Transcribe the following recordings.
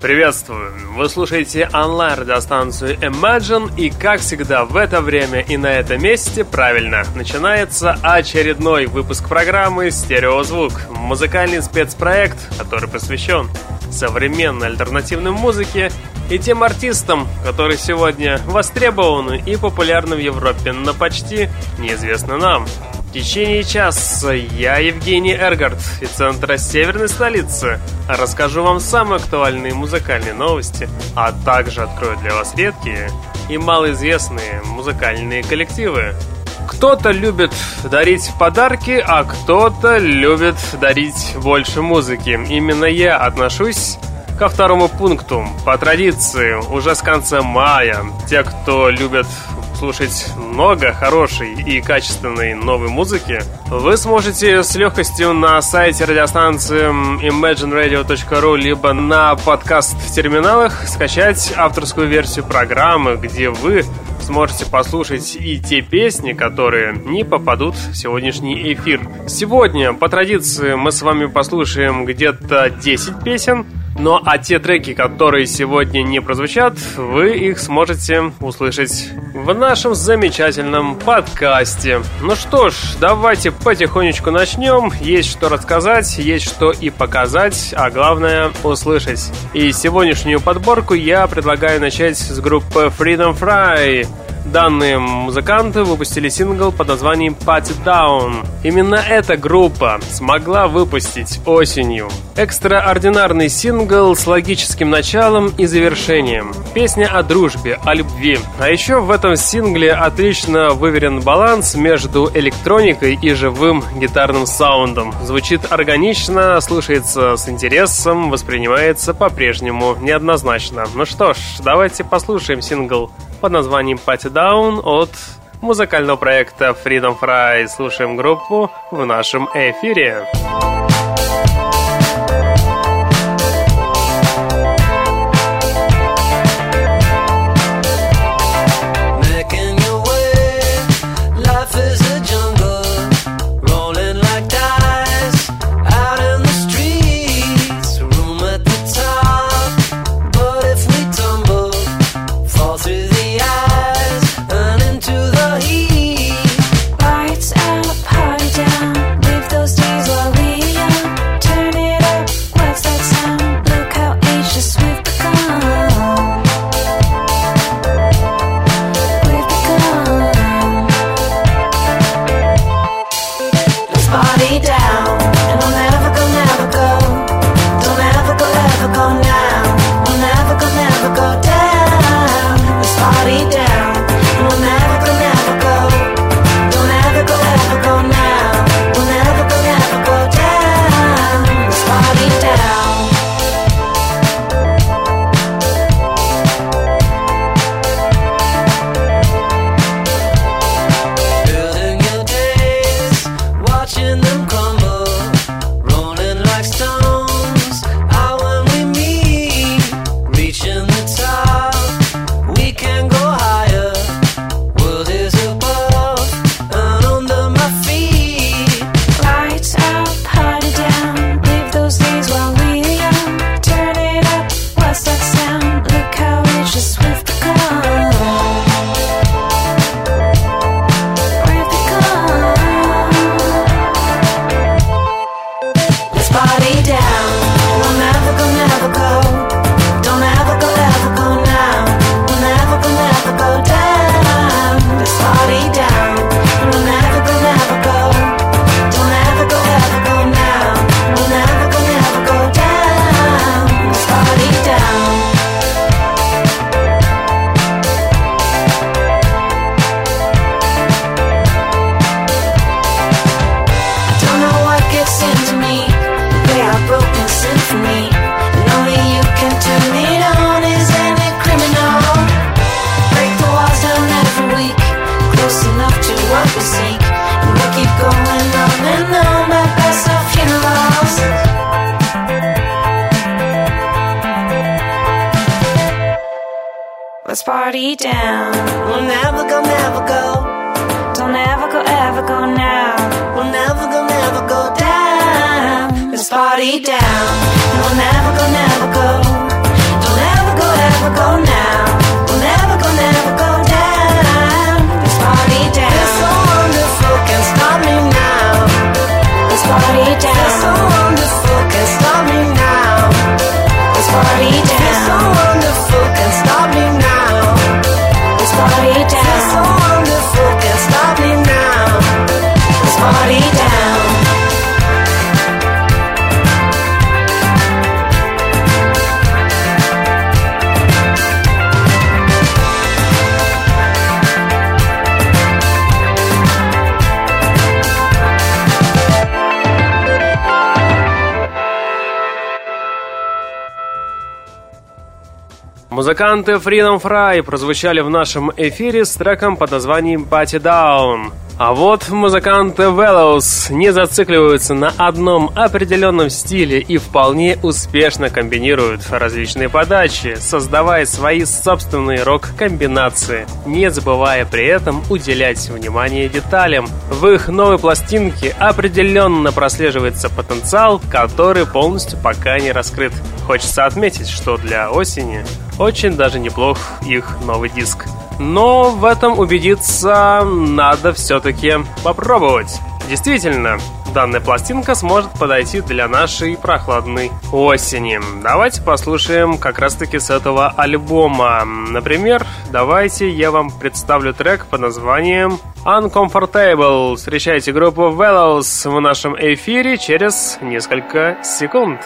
Приветствую! Вы слушаете онлайн-радиостанцию Imagine и, как всегда, в это время и на этом месте, правильно, начинается очередной выпуск программы «Стереозвук» — музыкальный спецпроект, который посвящен современной альтернативной музыке и тем артистам, которые сегодня востребованы и популярны в Европе, но почти неизвестны нам. В течение часа я, Евгений Эргард, из центра северной столицы, расскажу вам самые актуальные музыкальные новости, а также открою для вас редкие и малоизвестные музыкальные коллективы. Кто-то любит дарить подарки, а кто-то любит дарить больше музыки. Именно я отношусь ко второму пункту. По традиции, уже с конца мая, те, кто любит слушать много хорошей и качественной новой музыки, вы сможете с легкостью на сайте радиостанции imagineradio.ru либо на подкаст-терминалах скачать авторскую версию программы, где вы сможете послушать и те песни, которые не попадут в сегодняшний эфир. Сегодня, по традиции, мы с вами послушаем где-то 10 песен, ну а те треки, которые сегодня не прозвучат, вы их сможете услышать в нашем замечательном подкасте. Ну что ж, давайте потихонечку начнем. Есть что рассказать, есть что и показать, а главное услышать. И сегодняшнюю подборку я предлагаю начать с группы Freedom Fry. Данные музыканты выпустили сингл под названием Party Down. Именно эта группа смогла выпустить осенью экстраординарный сингл с логическим началом и завершением. Песня о дружбе, о любви. А еще в этом сингле отлично выверен баланс между электроникой и живым гитарным саундом. Звучит органично, слушается с интересом, воспринимается по-прежнему неоднозначно. Ну что ж, давайте послушаем сингл под названием Party Down от музыкального проекта Freedom Fry. Слушаем группу в нашем эфире. party Музыканты Freedom Fry прозвучали в нашем эфире с треком под названием Party Down. А вот музыканты Velos не зацикливаются на одном определенном стиле и вполне успешно комбинируют различные подачи, создавая свои собственные рок-комбинации, не забывая при этом уделять внимание деталям. В их новой пластинке определенно прослеживается потенциал, который полностью пока не раскрыт. Хочется отметить, что для осени очень даже неплох их новый диск. Но в этом убедиться надо все-таки попробовать. Действительно, данная пластинка сможет подойти для нашей прохладной осени. Давайте послушаем как раз-таки с этого альбома. Например, давайте я вам представлю трек под названием Uncomfortable. Встречайте группу Velos в нашем эфире через несколько секунд.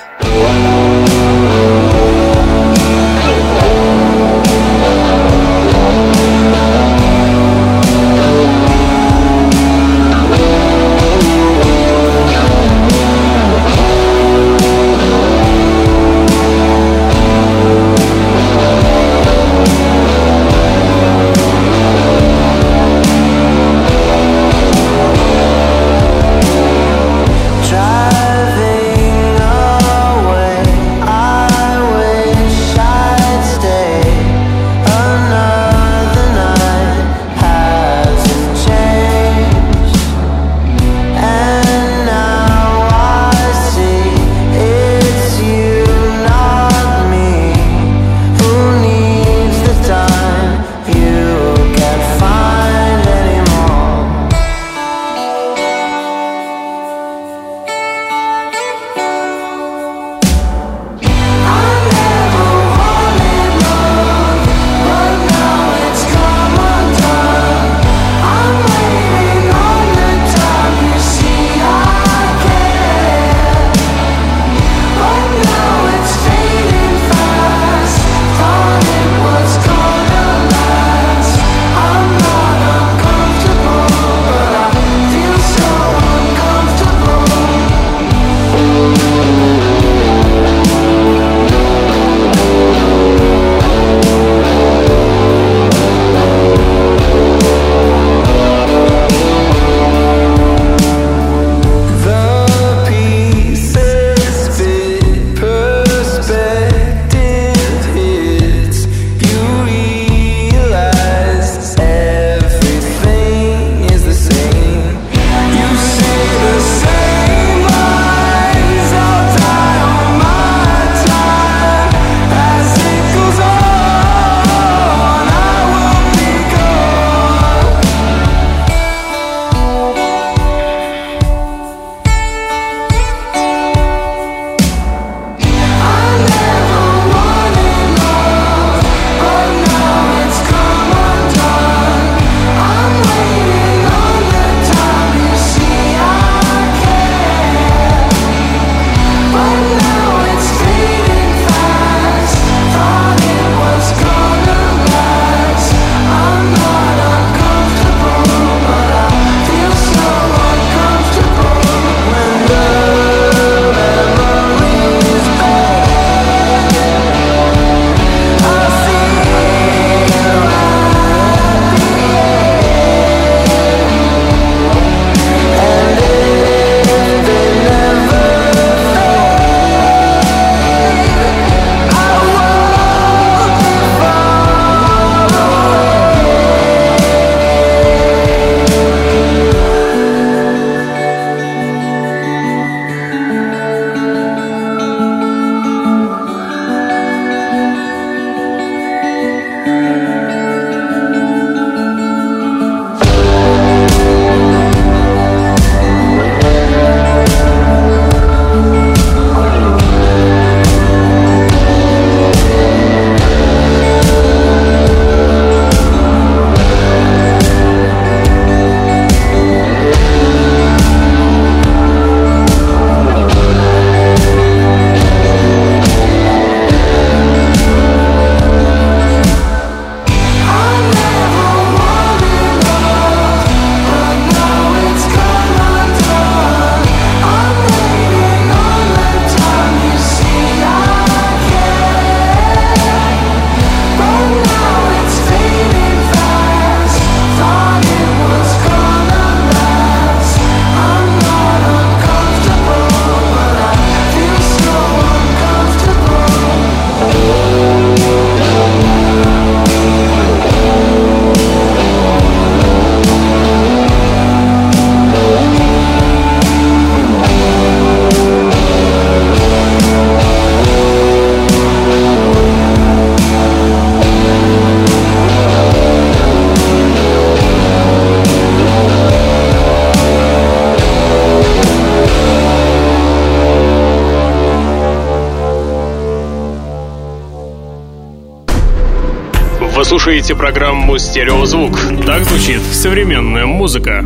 Слушаете программу «Стереозвук». Так звучит современная музыка.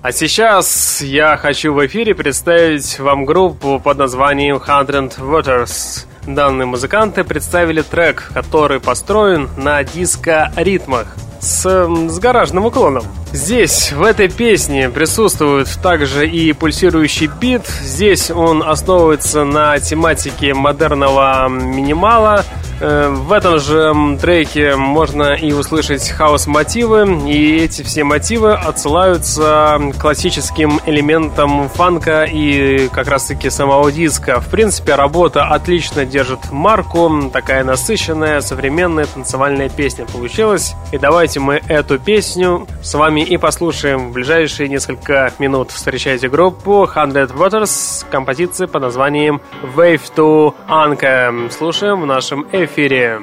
А сейчас я хочу в эфире представить вам группу под названием Hundred Waters. Данные музыканты представили трек, который построен на диско-ритмах с, с гаражным уклоном. Здесь, в этой песне, присутствует также и пульсирующий бит. Здесь он основывается на тематике модерного минимала. Э, в этом же треке можно и услышать хаос-мотивы, и эти все мотивы отсылаются классическим элементам фанка и как раз-таки самого диска. В принципе, работа отлично держит марку, такая насыщенная, современная танцевальная песня получилась. И давайте мы эту песню с вами и послушаем в ближайшие несколько минут. Встречайте группу Hundred Waters, композиция под названием Wave to Anka. Слушаем в нашем эфире эфире.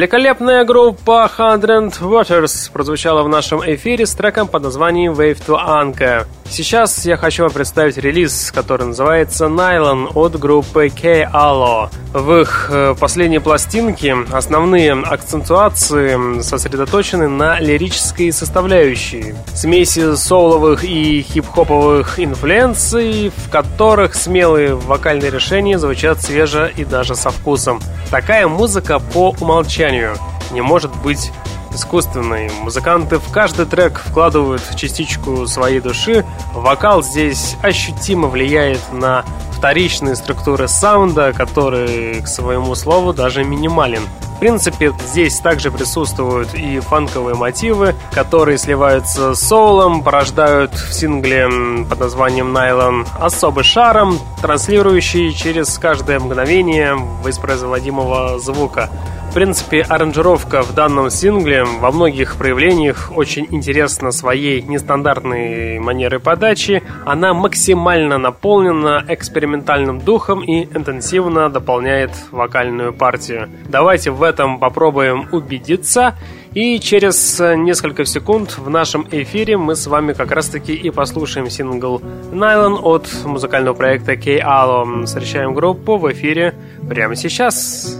Великолепная группа Hundred Waters прозвучала в нашем эфире с треком под названием Wave to Anka. Сейчас я хочу вам представить релиз, который называется Nylon от группы K-Allo. В их э, последней пластинке основные акцентуации сосредоточены на лирической составляющей. Смеси соуловых и хип-хоповых инфлюенций, в которых смелые вокальные решения звучат свеже и даже со вкусом. Такая музыка по умолчанию не может быть искусственной. Музыканты в каждый трек вкладывают частичку своей души. Вокал здесь ощутимо влияет на вторичные структуры саунда, который, к своему слову, даже минимален. Принципе, здесь также присутствуют и фанковые мотивы, которые сливаются с соулом, порождают в сингле под названием «Найлон» особый шаром, транслирующий через каждое мгновение воспроизводимого звука. В принципе, аранжировка в данном сингле во многих проявлениях очень интересна своей нестандартной манерой подачи. Она максимально наполнена экспериментальным духом и интенсивно дополняет вокальную партию. Давайте в этом попробуем убедиться. И через несколько секунд в нашем эфире мы с вами как раз таки и послушаем сингл Nylon от музыкального проекта K-Allo. Встречаем группу в эфире прямо сейчас.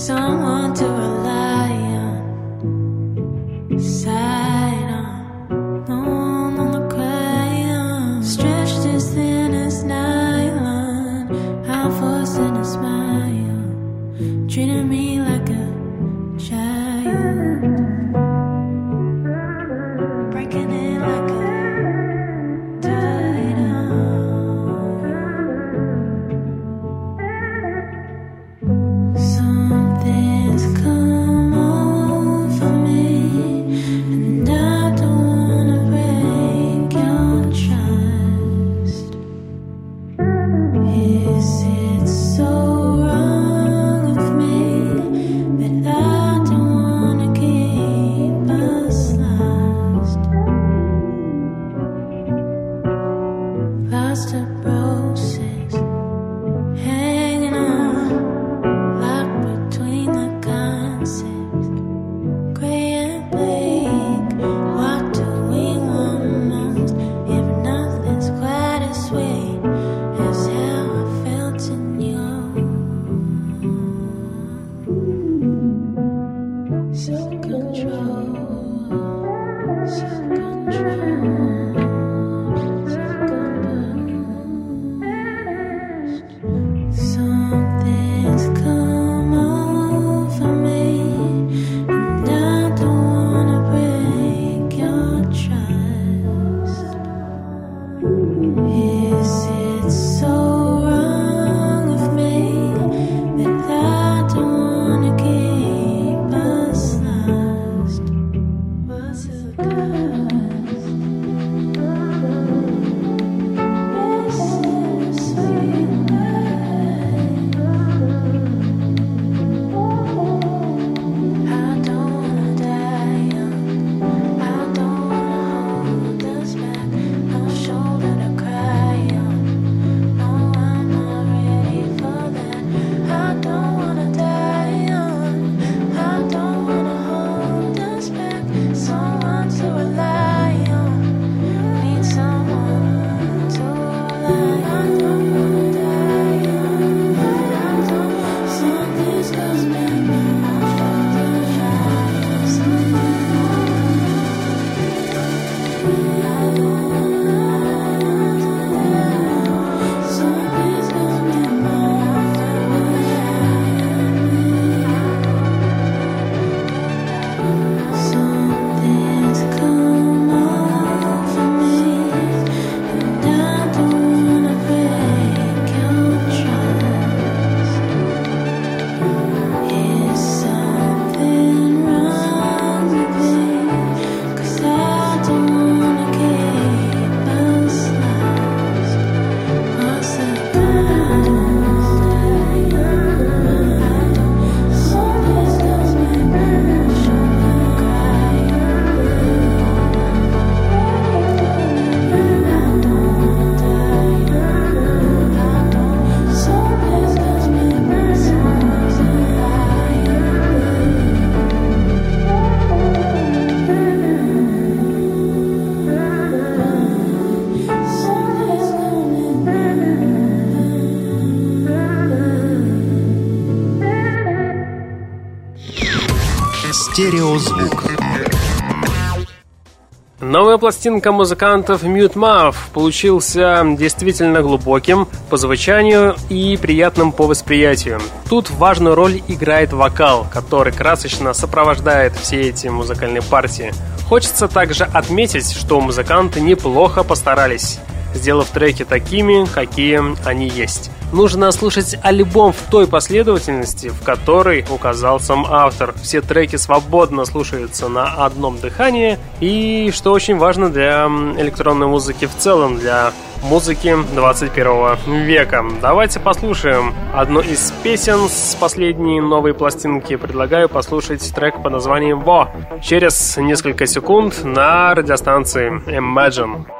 Someone to Стереозвук. Новая пластинка музыкантов Mute Mouth получился действительно глубоким по звучанию и приятным по восприятию. Тут важную роль играет вокал, который красочно сопровождает все эти музыкальные партии. Хочется также отметить, что музыканты неплохо постарались сделав треки такими, какие они есть. Нужно слушать альбом в той последовательности, в которой указал сам автор. Все треки свободно слушаются на одном дыхании, и что очень важно для электронной музыки в целом, для музыки 21 века. Давайте послушаем одну из песен с последней новой пластинки. Предлагаю послушать трек под названием «Во» через несколько секунд на радиостанции Imagine.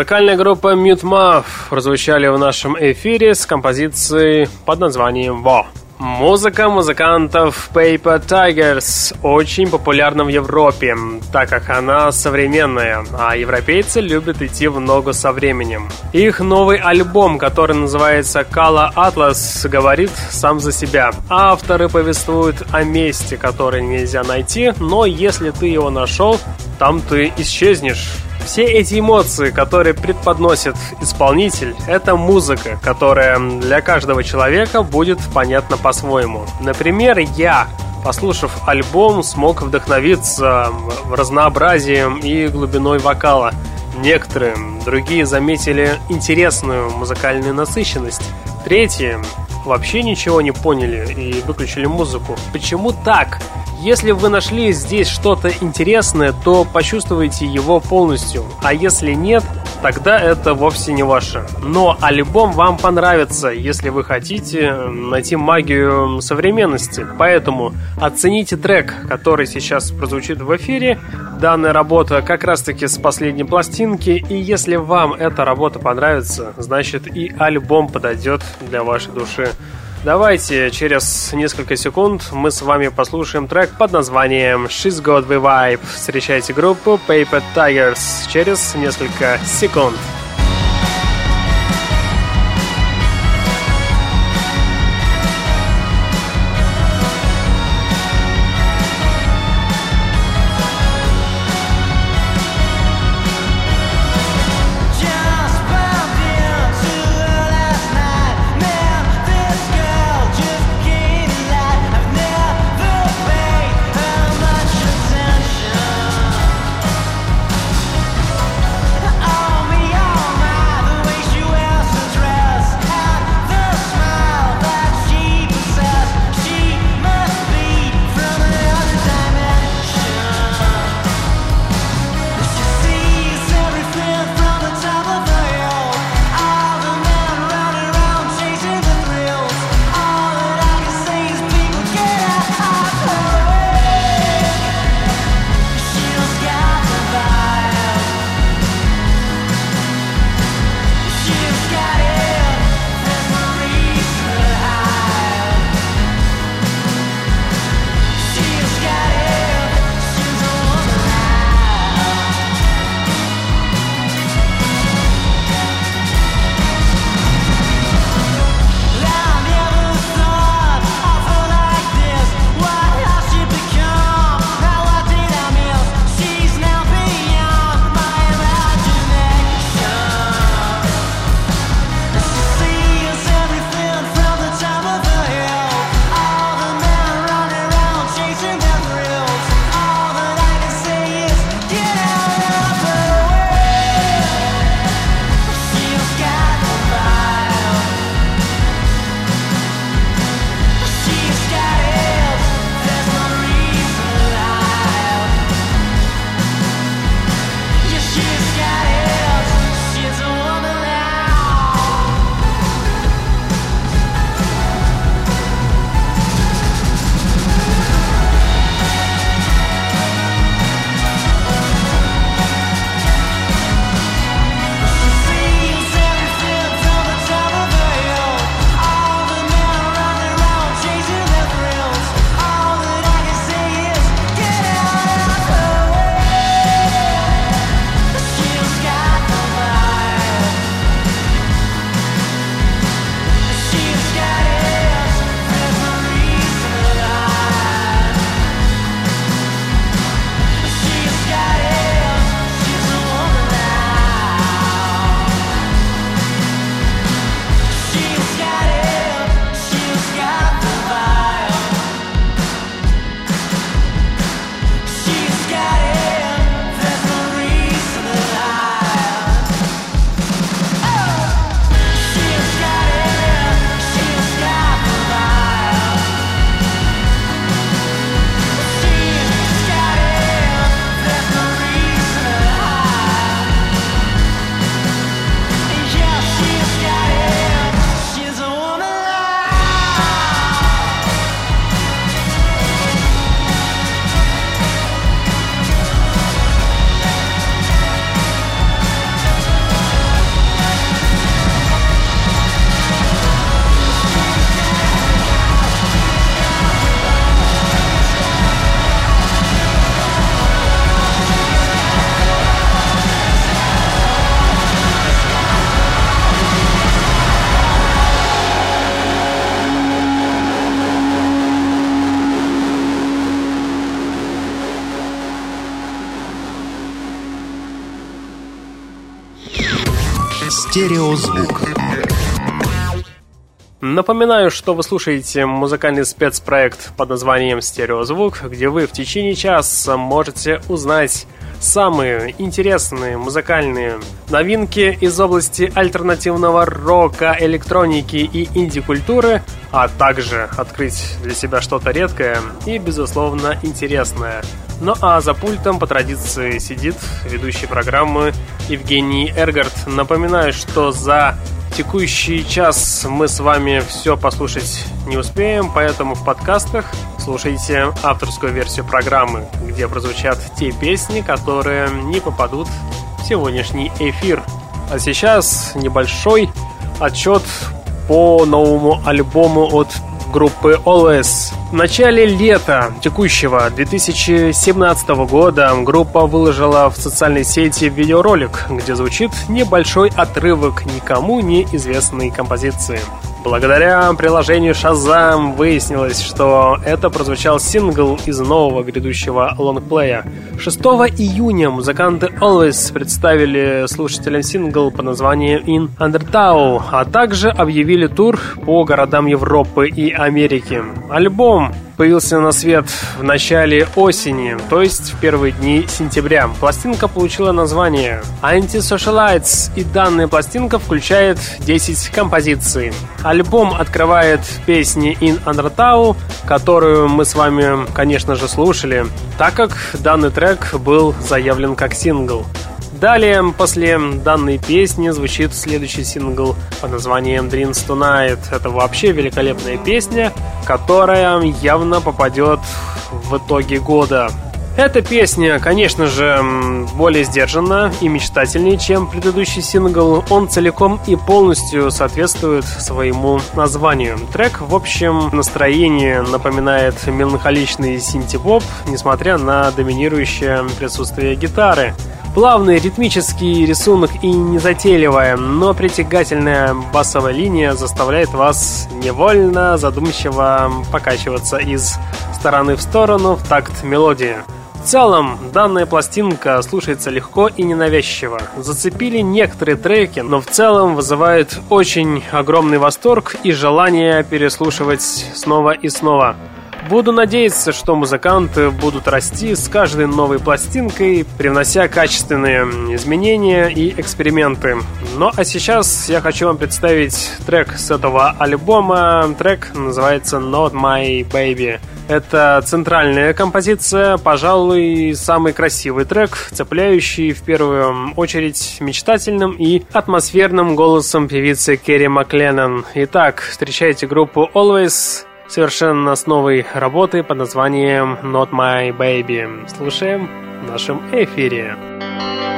Музыкальная группа Mute Muff прозвучали в нашем эфире с композицией под названием «Во». Музыка музыкантов Paper Tigers очень популярна в Европе, так как она современная, а европейцы любят идти в ногу со временем. Их новый альбом, который называется Kala Atlas, говорит сам за себя. Авторы повествуют о месте, которое нельзя найти, но если ты его нашел, там ты исчезнешь. Все эти эмоции, которые предподносит исполнитель, это музыка, которая для каждого человека будет понятна по-своему. Например, я, послушав альбом, смог вдохновиться разнообразием и глубиной вокала. Некоторые, другие заметили интересную музыкальную насыщенность. Третьи вообще ничего не поняли и выключили музыку. Почему так? Если вы нашли здесь что-то интересное, то почувствуйте его полностью, а если нет, тогда это вовсе не ваше. Но альбом вам понравится, если вы хотите найти магию современности. Поэтому оцените трек, который сейчас прозвучит в эфире. Данная работа как раз-таки с последней пластинки, и если вам эта работа понравится, значит и альбом подойдет для вашей души. Давайте через несколько секунд мы с вами послушаем трек под названием She's Got The Vibe. Встречайте группу Paper Tigers через несколько секунд. Стереозвук. Напоминаю, что вы слушаете музыкальный спецпроект под названием «Стереозвук», где вы в течение часа можете узнать самые интересные музыкальные новинки из области альтернативного рока, электроники и инди-культуры, а также открыть для себя что-то редкое и, безусловно, интересное. Ну а за пультом по традиции сидит ведущий программы Евгений Эргард. Напоминаю, что за текущий час мы с вами все послушать не успеем, поэтому в подкастах слушайте авторскую версию программы, где прозвучат те песни, которые не попадут в сегодняшний эфир. А сейчас небольшой отчет по новому альбому от группы Always. В начале лета текущего 2017 года группа выложила в социальной сети видеоролик, где звучит небольшой отрывок никому неизвестной композиции. Благодаря приложению Shazam выяснилось, что это прозвучал сингл из нового грядущего лонгплея. 6 июня музыканты Always представили слушателям сингл по названию In Undertow, а также объявили тур по городам Европы и Америки. Альбом появился на свет в начале осени, то есть в первые дни сентября. Пластинка получила название Anti-Socialites, и данная пластинка включает 10 композиций. Альбом открывает песни In Undertow, которую мы с вами, конечно же, слушали, так как данный трек был заявлен как сингл. Далее, после данной песни, звучит следующий сингл под названием Dreams Tonight. Это вообще великолепная песня, которая явно попадет в итоге года. Эта песня, конечно же, более сдержанна и мечтательнее, чем предыдущий сингл. Он целиком и полностью соответствует своему названию. Трек, в общем, настроение напоминает меланхоличный синти-поп, несмотря на доминирующее присутствие гитары. Плавный ритмический рисунок и незатейливая, но притягательная басовая линия заставляет вас невольно задумчиво покачиваться из стороны в сторону в такт мелодии. В целом, данная пластинка слушается легко и ненавязчиво. Зацепили некоторые треки, но в целом вызывает очень огромный восторг и желание переслушивать снова и снова. Буду надеяться, что музыканты будут расти с каждой новой пластинкой, привнося качественные изменения и эксперименты. Ну а сейчас я хочу вам представить трек с этого альбома. Трек называется Not My Baby. Это центральная композиция, пожалуй, самый красивый трек, цепляющий в первую очередь мечтательным и атмосферным голосом певицы Керри Макленнон. Итак, встречайте группу Always совершенно с новой работы под названием Not My Baby. Слушаем в нашем эфире. turn around,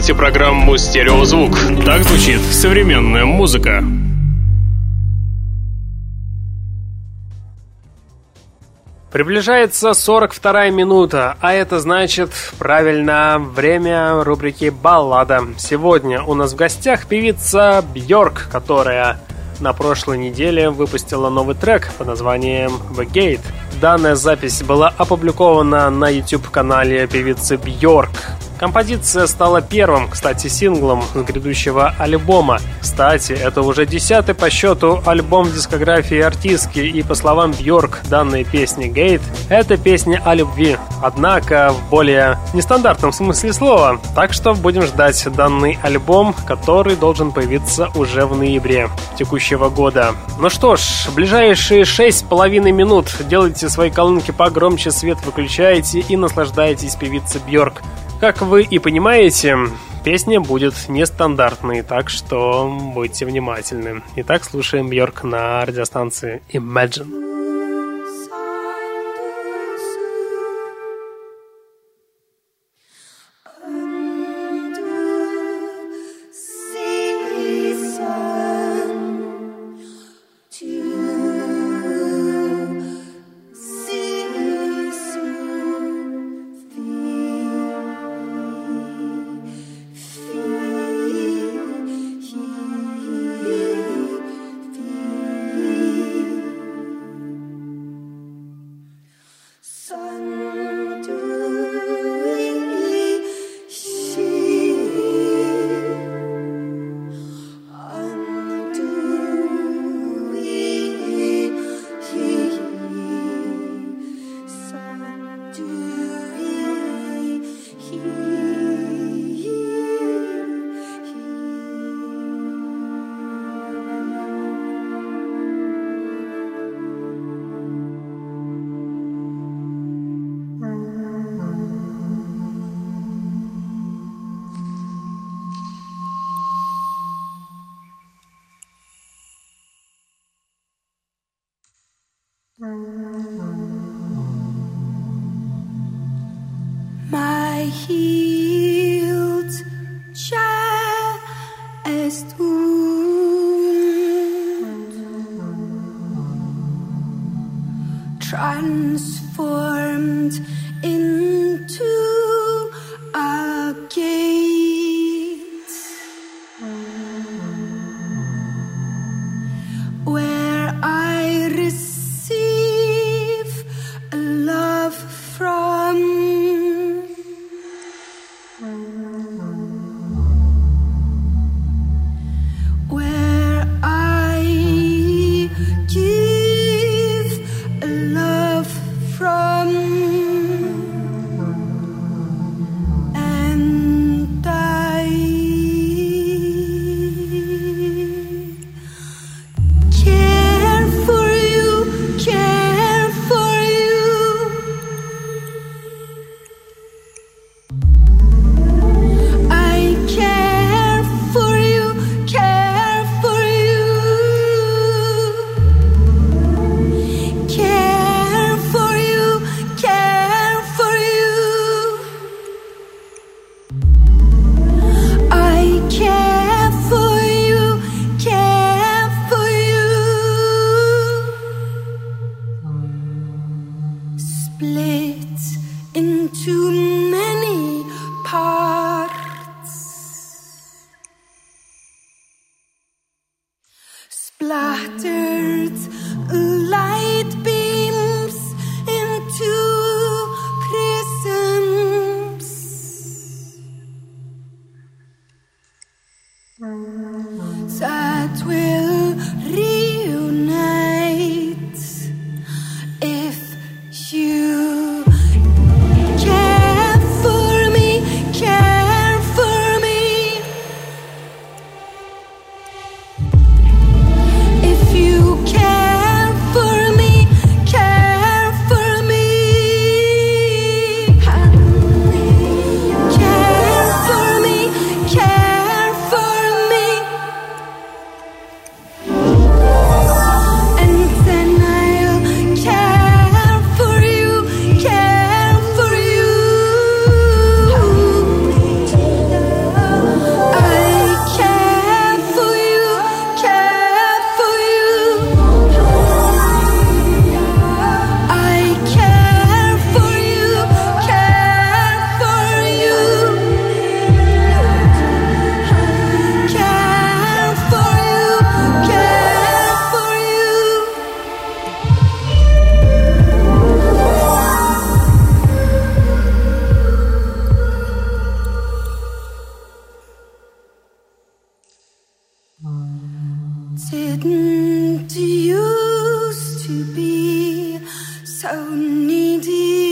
слушаете программу «Стереозвук». Так звучит современная музыка. Приближается 42 минута, а это значит, правильно, время рубрики «Баллада». Сегодня у нас в гостях певица Бьорк, которая на прошлой неделе выпустила новый трек под названием «The Gate». Данная запись была опубликована на YouTube-канале певицы Бьорк. Композиция стала первым, кстати, синглом с грядущего альбома. Кстати, это уже десятый по счету альбом дискографии артистки, и по словам Бьорк, данной песни «Гейт» — это песня о любви, однако в более нестандартном смысле слова. Так что будем ждать данный альбом, который должен появиться уже в ноябре текущего года. Ну что ж, ближайшие шесть с половиной минут делайте свои колонки погромче, свет выключаете и наслаждайтесь певицей Бьорк. Как вы и понимаете, песня будет нестандартной, так что будьте внимательны. Итак, слушаем Бьорк на радиостанции Imagine. Стереозвук.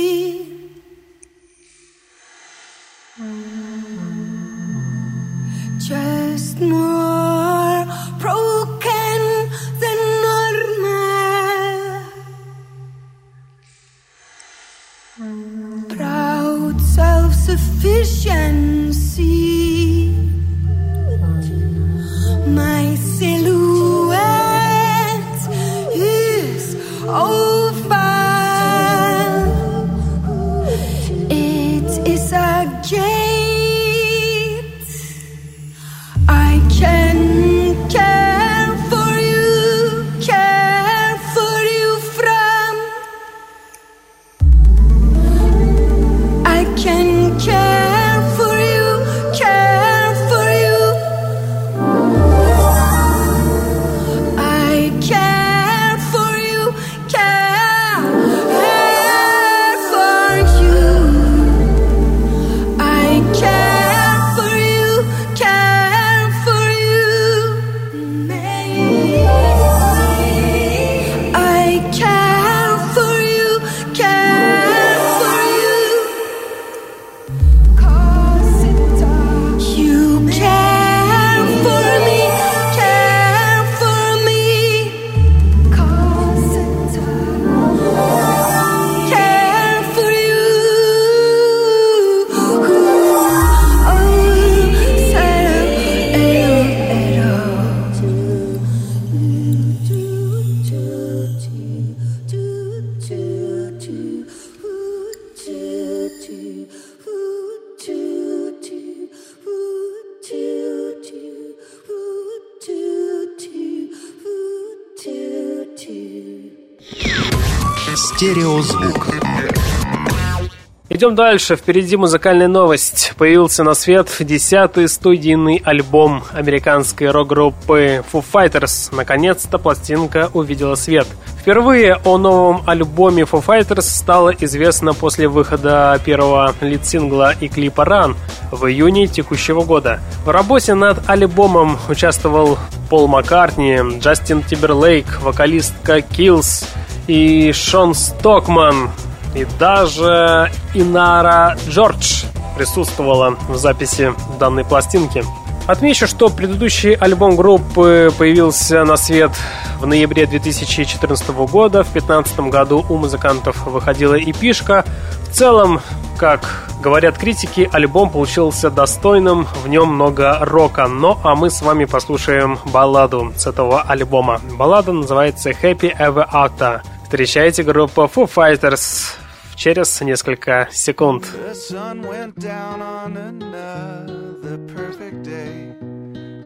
Идем дальше. Впереди музыкальная новость. Появился на свет десятый студийный альбом американской рок-группы Foo Fighters. Наконец-то пластинка увидела свет. Впервые о новом альбоме Foo Fighters стало известно после выхода первого лид-сингла и клипа Run в июне текущего года. В работе над альбомом участвовал Пол Маккартни, Джастин Тиберлейк, вокалистка Kills, и Шон Стокман, и даже Инара Джордж присутствовала в записи данной пластинки. Отмечу, что предыдущий альбом группы появился на свет в ноябре 2014 года. В 2015 году у музыкантов выходила эпишка. В целом, как говорят критики, альбом получился достойным, в нем много рока. Но а мы с вами послушаем балладу с этого альбома. Баллада называется Happy Ever After. Встречайте группу Foo Fighters через несколько секунд.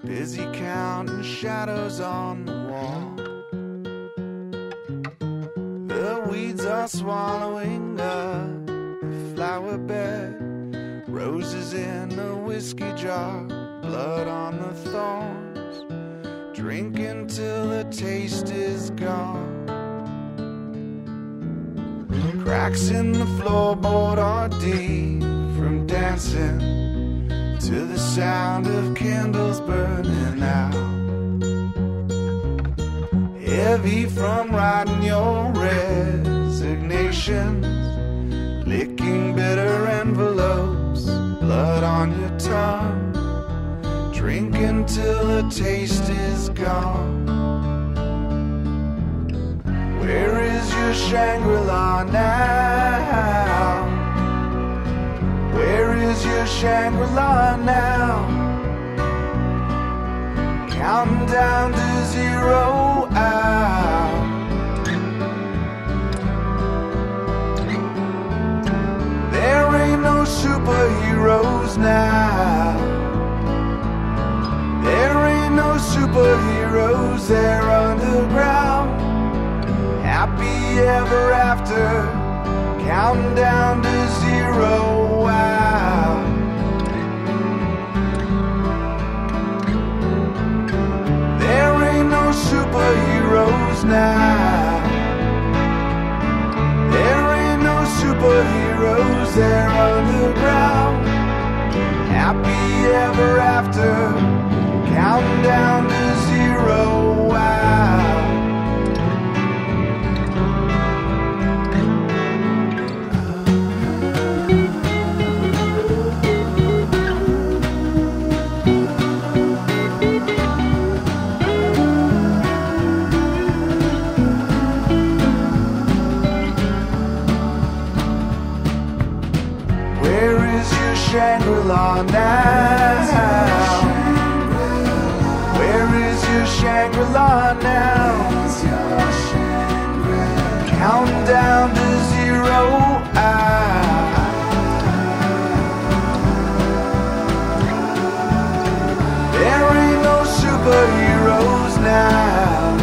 Busy counting shadows on the wall. The weeds are swallowing up the flower bed. Roses in a whiskey jar, blood on the thorns. Drinking till the taste is gone. Cracks in the floorboard are deep from dancing to the sound of candles burning out. Heavy from writing your resignations, licking bitter envelopes, blood on your tongue, drinking till the taste is gone. Where is your Shangri-La now? Where is your Shangri-La now? Counting down to zero out. There ain't no superheroes now. There ain't no superheroes there underground happy ever after, counting down to zero. Wow. There ain't no superheroes now. Shangri-La now? Where is your Shangri-La now? Counting down to zero. There ain't no superheroes now.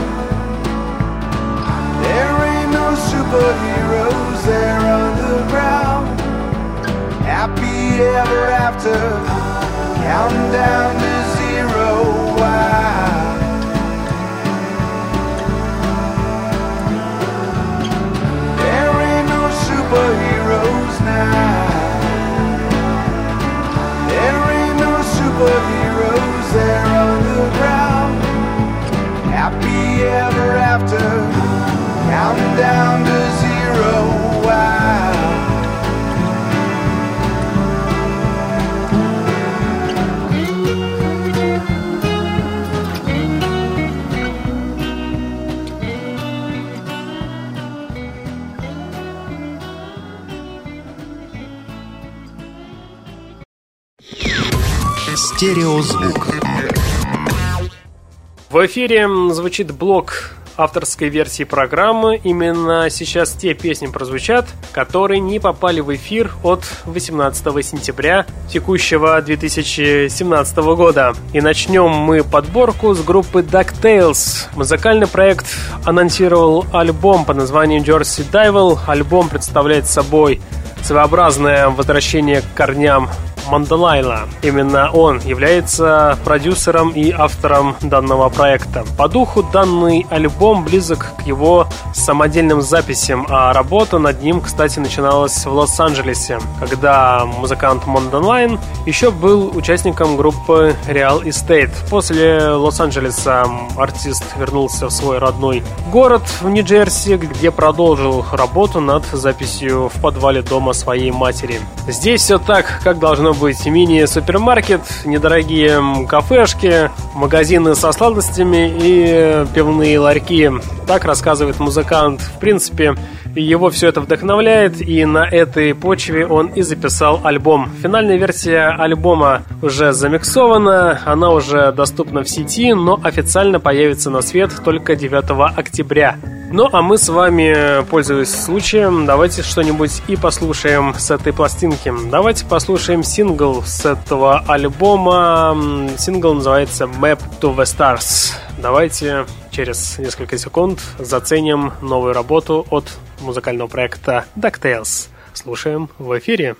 There ain't no superheroes there ever after, counting down to zero. Why? There ain't no superheroes now. Стереозвук. В эфире звучит блок авторской версии программы. Именно сейчас те песни прозвучат, которые не попали в эфир от 18 сентября текущего 2017 года. И начнем мы подборку с группы DuckTales. Музыкальный проект анонсировал альбом под названием Jersey Devil. Альбом представляет собой своеобразное возвращение к корням Мандалайла. Именно он является продюсером и автором данного проекта. По духу данный альбом близок к его самодельным записям, а работа над ним, кстати, начиналась в Лос-Анджелесе, когда музыкант Мондэнайл еще был участником группы Real Estate. После Лос-Анджелеса артист вернулся в свой родной город в Нью-Джерси, где продолжил работу над записью в подвале дома своей матери. Здесь все так, как должно быть мини-супермаркет, недорогие кафешки, магазины со сладостями и пивные ларьки. Так рассказывает музыкант. В принципе, его все это вдохновляет, и на этой почве он и записал альбом. Финальная версия альбома уже замиксована, она уже доступна в сети, но официально появится на свет только 9 октября. Ну, а мы с вами, пользуясь случаем, давайте что-нибудь и послушаем с этой пластинки. Давайте послушаем сингл с этого альбома. Сингл называется Map to the Stars. Давайте через несколько секунд заценим новую работу от музыкального проекта DuckTales. Слушаем в эфире.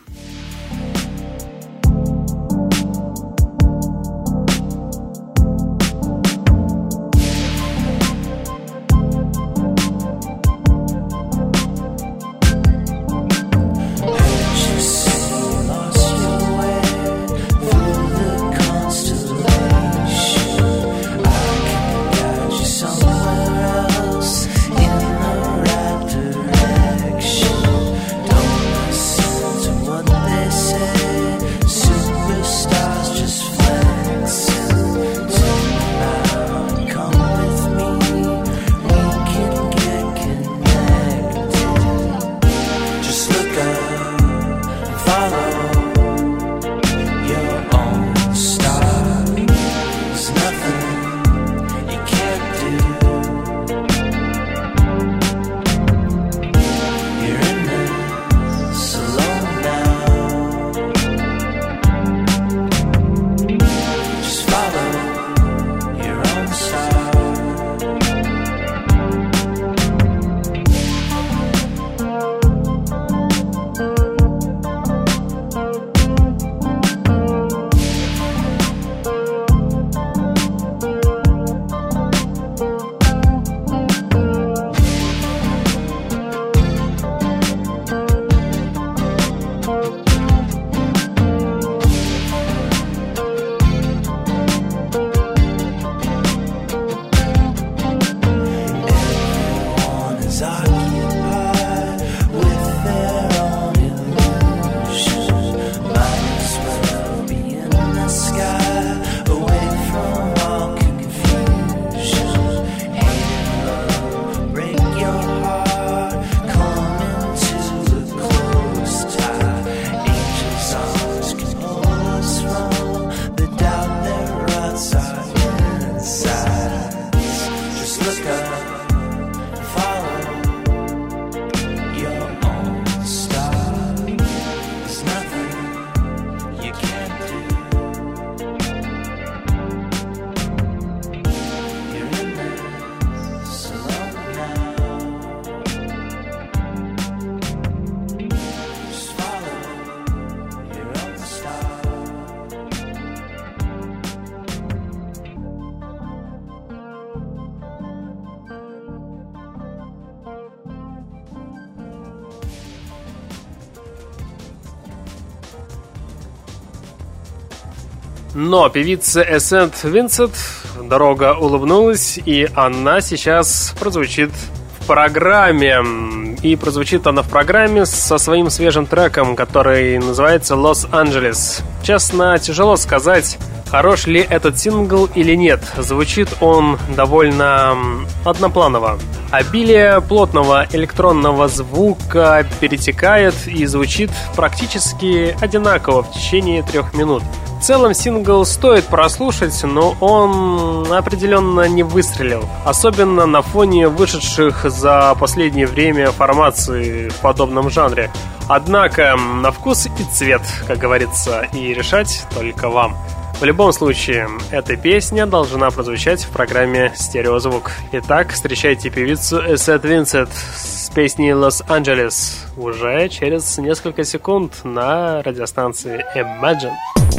Но певица Эссент Винсент дорога улыбнулась, и она сейчас прозвучит в программе. И прозвучит она в программе со своим свежим треком, который называется «Лос-Анджелес». Честно, тяжело сказать, хорош ли этот сингл или нет. Звучит он довольно однопланово. Обилие плотного электронного звука перетекает и звучит практически одинаково в течение трех минут. В целом сингл стоит прослушать, но он определенно не выстрелил. Особенно на фоне вышедших за последнее время формаций в подобном жанре. Однако на вкус и цвет, как говорится, и решать только вам. В любом случае, эта песня должна прозвучать в программе «Стереозвук». Итак, встречайте певицу Эссет Винсент с песней «Лос-Анджелес» уже через несколько секунд на радиостанции Imagine.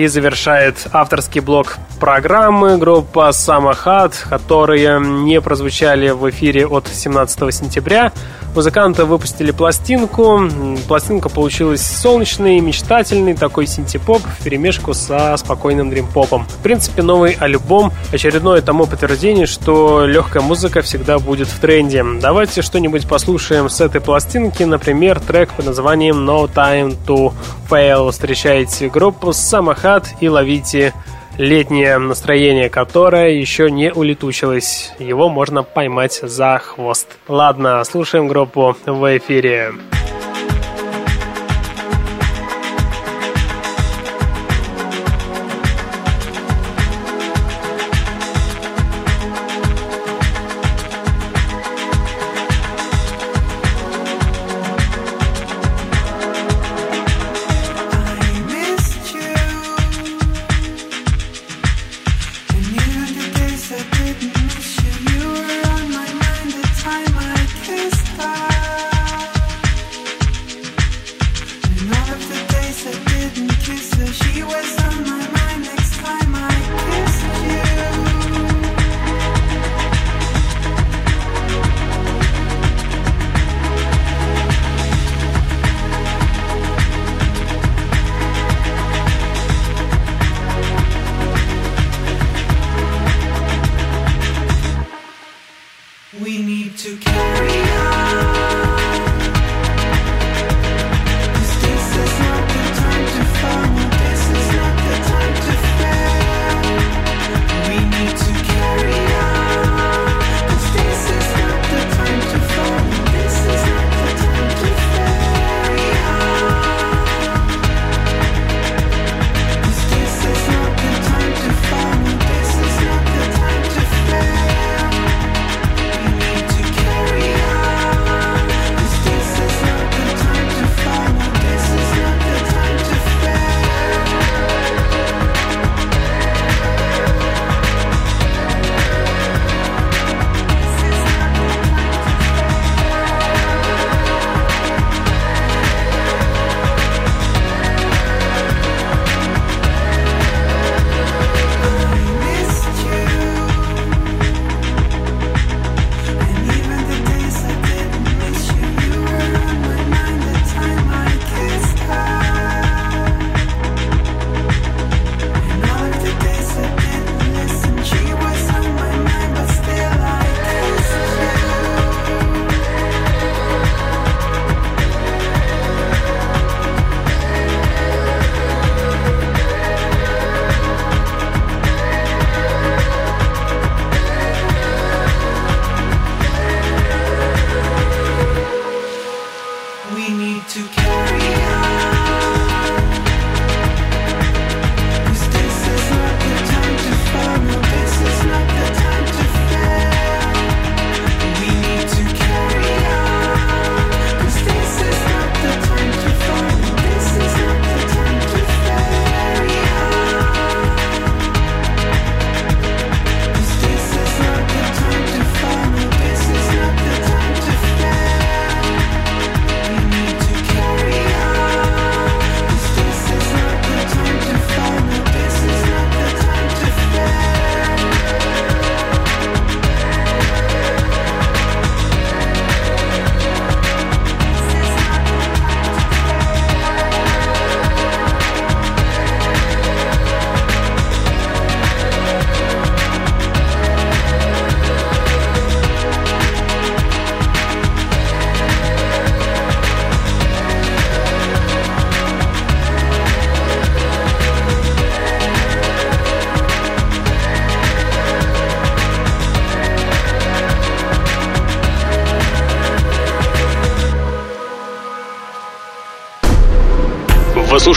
И завершает авторский блок программы группа Самахат, которые не прозвучали в эфире от 17 сентября. Музыканты выпустили пластинку. Пластинка получилась солнечной, мечтательной, такой синтепоп в перемешку со спокойным дримпопом. В принципе, новый альбом — очередное тому подтверждение, что легкая музыка всегда будет в тренде. Давайте что-нибудь послушаем с этой пластинки, например, трек под названием No Time to Fail. Встречайте группу Самахат и ловите летнее настроение, которое еще не улетучилось. Его можно поймать за хвост. Ладно, слушаем группу в эфире.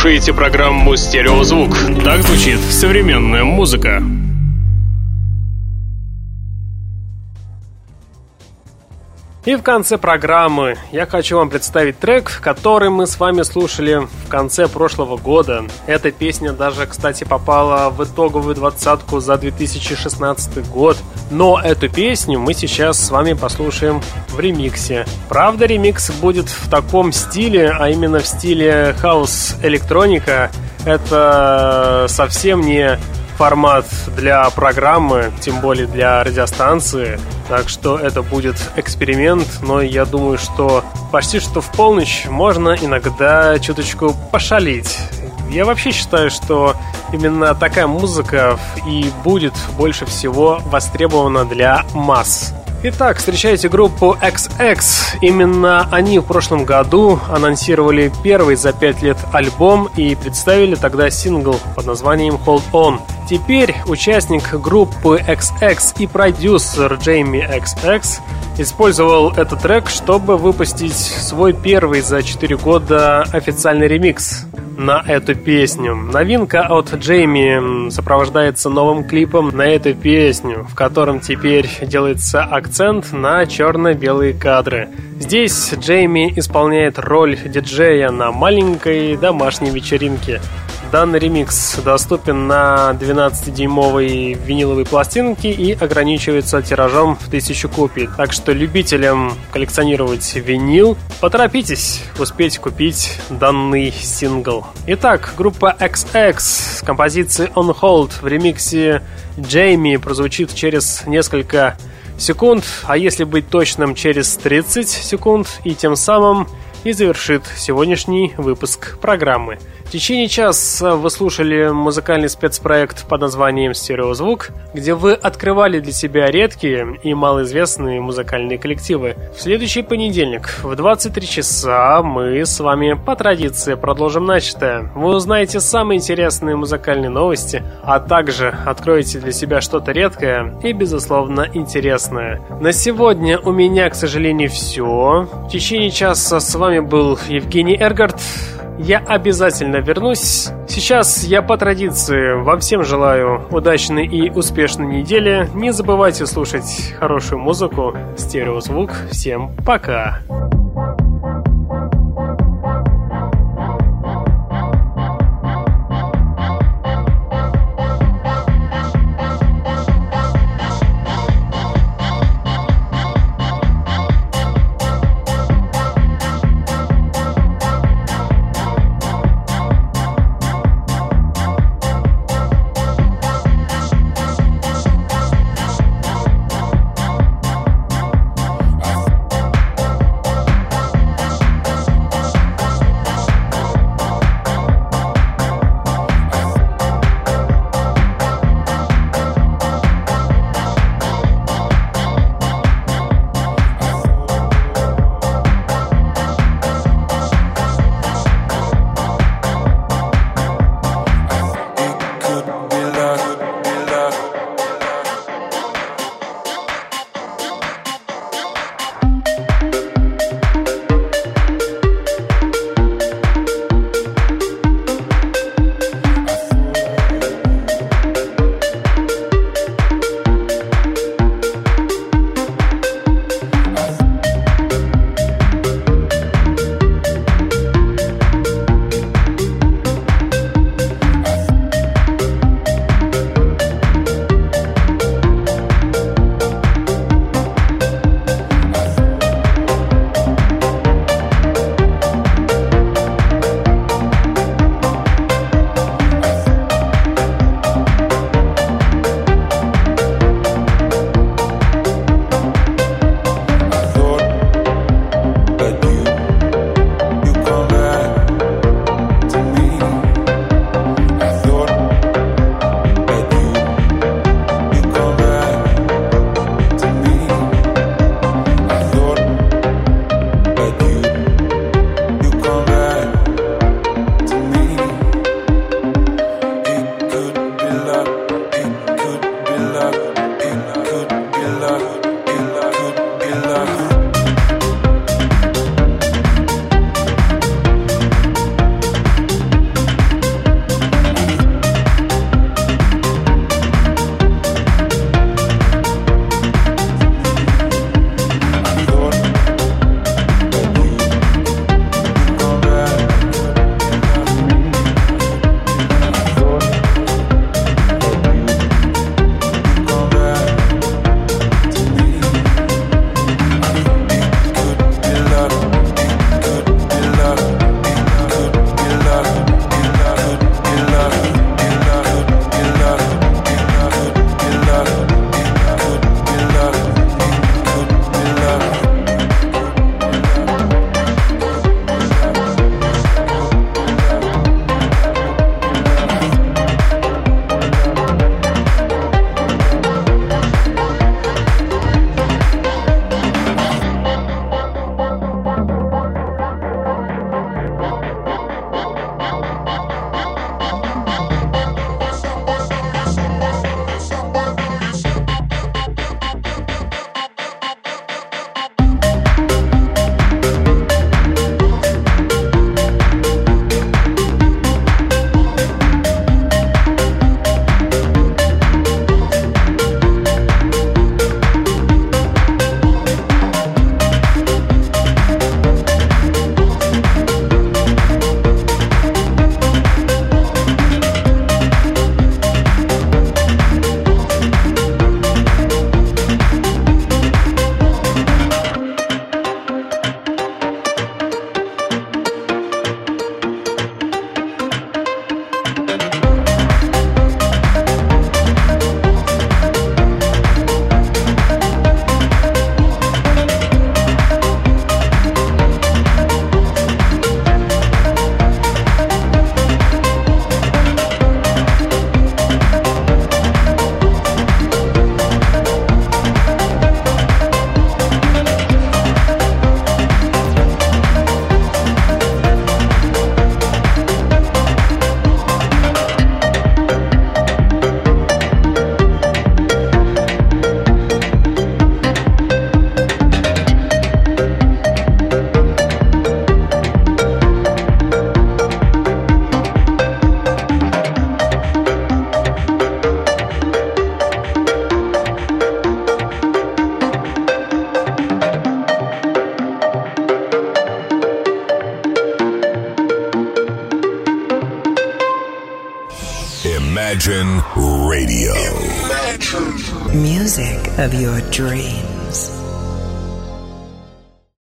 Слушаете программу «Стереозвук». Так звучит современная музыка. И в конце программы я хочу вам представить трек, который мы с вами слушали в конце прошлого года. Эта песня даже, кстати, попала в итоговую двадцатку за 2016 год. Но эту песню мы сейчас с вами послушаем в ремиксе. Правда, ремикс будет в таком стиле, а именно в стиле хаос-электроника. Это совсем не формат для программы, тем более для радиостанции. Так что это будет эксперимент, но я думаю, что почти что в полночь можно иногда чуточку пошалить. Я вообще считаю, что именно такая музыка и будет больше всего востребована для масс. Итак, встречайте группу XX. Именно они в прошлом году анонсировали первый за пять лет альбом и представили тогда сингл под названием Hold On. Теперь участник группы XX и продюсер Джейми XX использовал этот трек, чтобы выпустить свой первый за 4 года официальный ремикс на эту песню. Новинка от Джейми сопровождается новым клипом на эту песню, в котором теперь делается акцент на черно-белые кадры. Здесь Джейми исполняет роль диджея на маленькой домашней вечеринке. Данный ремикс доступен на 12-дюймовой виниловой пластинке и ограничивается тиражом в 1000 копий. Так что любителям коллекционировать винил, поторопитесь успеть купить данный сингл. Итак, группа XX с композицией On Hold в ремиксе Джейми прозвучит через несколько секунд, а если быть точным, через 30 секунд, и тем самым и завершит сегодняшний выпуск программы. Течение часа вы слушали музыкальный спецпроект под названием «Стереозвук», где вы открывали для себя редкие и малоизвестные музыкальные коллективы. В следующий понедельник в 23 часа мы с вами по традиции продолжим начатое. Вы узнаете самые интересные музыкальные новости, а также откроете для себя что-то редкое и, безусловно, интересное. На сегодня у меня, к сожалению, все. В течение часа с вами был Евгений Эргард. Я обязательно вернусь. Сейчас я по традиции вам всем желаю удачной и успешной недели. Не забывайте слушать хорошую музыку, стереозвук. Всем пока! Imagine dream.